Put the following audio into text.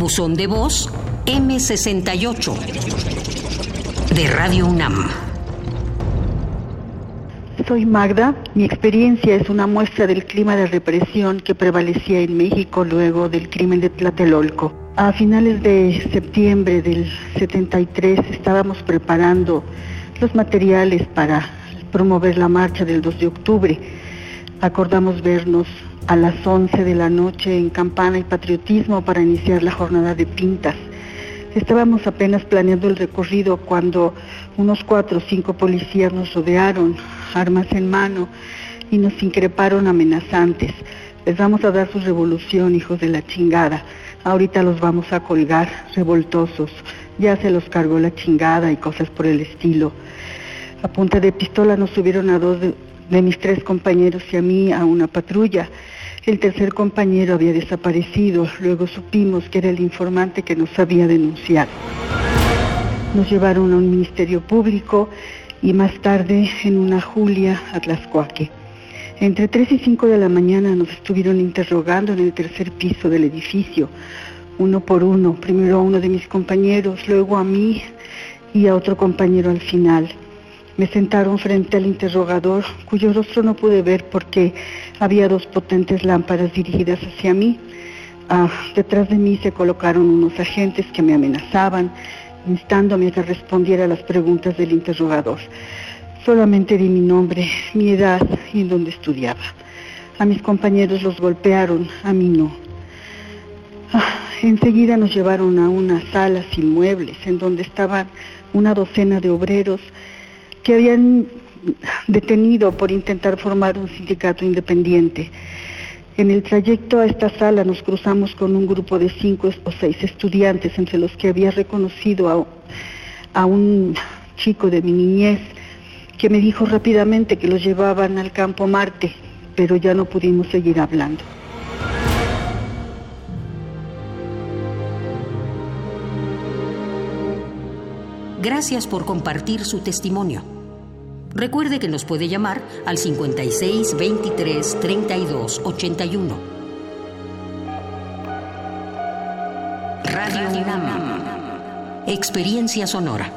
Buzón de voz M68 de Radio UNAM. Soy Magda. Mi experiencia es una muestra del clima de represión que prevalecía en México luego del crimen de Tlatelolco. A finales de septiembre del 73 estábamos preparando los materiales para promover la marcha del 2 de octubre. Acordamos vernos a las 11 de la noche en Campana y Patriotismo para iniciar la jornada de pintas. Estábamos apenas planeando el recorrido cuando unos cuatro o cinco policías nos rodearon, armas en mano, y nos increparon amenazantes. Les vamos a dar su revolución, hijos de la chingada. Ahorita los vamos a colgar, revoltosos. Ya se los cargó la chingada y cosas por el estilo. A punta de pistola nos subieron a dos de, de mis tres compañeros y a mí a una patrulla. El tercer compañero había desaparecido. Luego supimos que era el informante que nos había denunciado. Nos llevaron a un ministerio público y más tarde en una Julia a. Entre 3 y 5 de la mañana nos estuvieron interrogando en el tercer piso del edificio, uno por uno, primero a uno de mis compañeros, luego a mí y a otro compañero al final. Me sentaron frente al interrogador, cuyo rostro no pude ver porque había dos potentes lámparas dirigidas hacia mí. Ah, detrás de mí se colocaron unos agentes que me amenazaban, instándome a que respondiera a las preguntas del interrogador. Solamente di mi nombre, mi edad y en estudiaba. A mis compañeros los golpearon, a mí no. Ah, enseguida nos llevaron a una sala sin muebles, en donde estaban una docena de obreros que habían detenido por intentar formar un sindicato independiente. En el trayecto a esta sala nos cruzamos con un grupo de cinco o seis estudiantes, entre los que había reconocido a, a un chico de mi niñez, que me dijo rápidamente que los llevaban al campo Marte, pero ya no pudimos seguir hablando. Gracias por compartir su testimonio. Recuerde que nos puede llamar al 56 23 32 81. Radio UNAM. Experiencia sonora.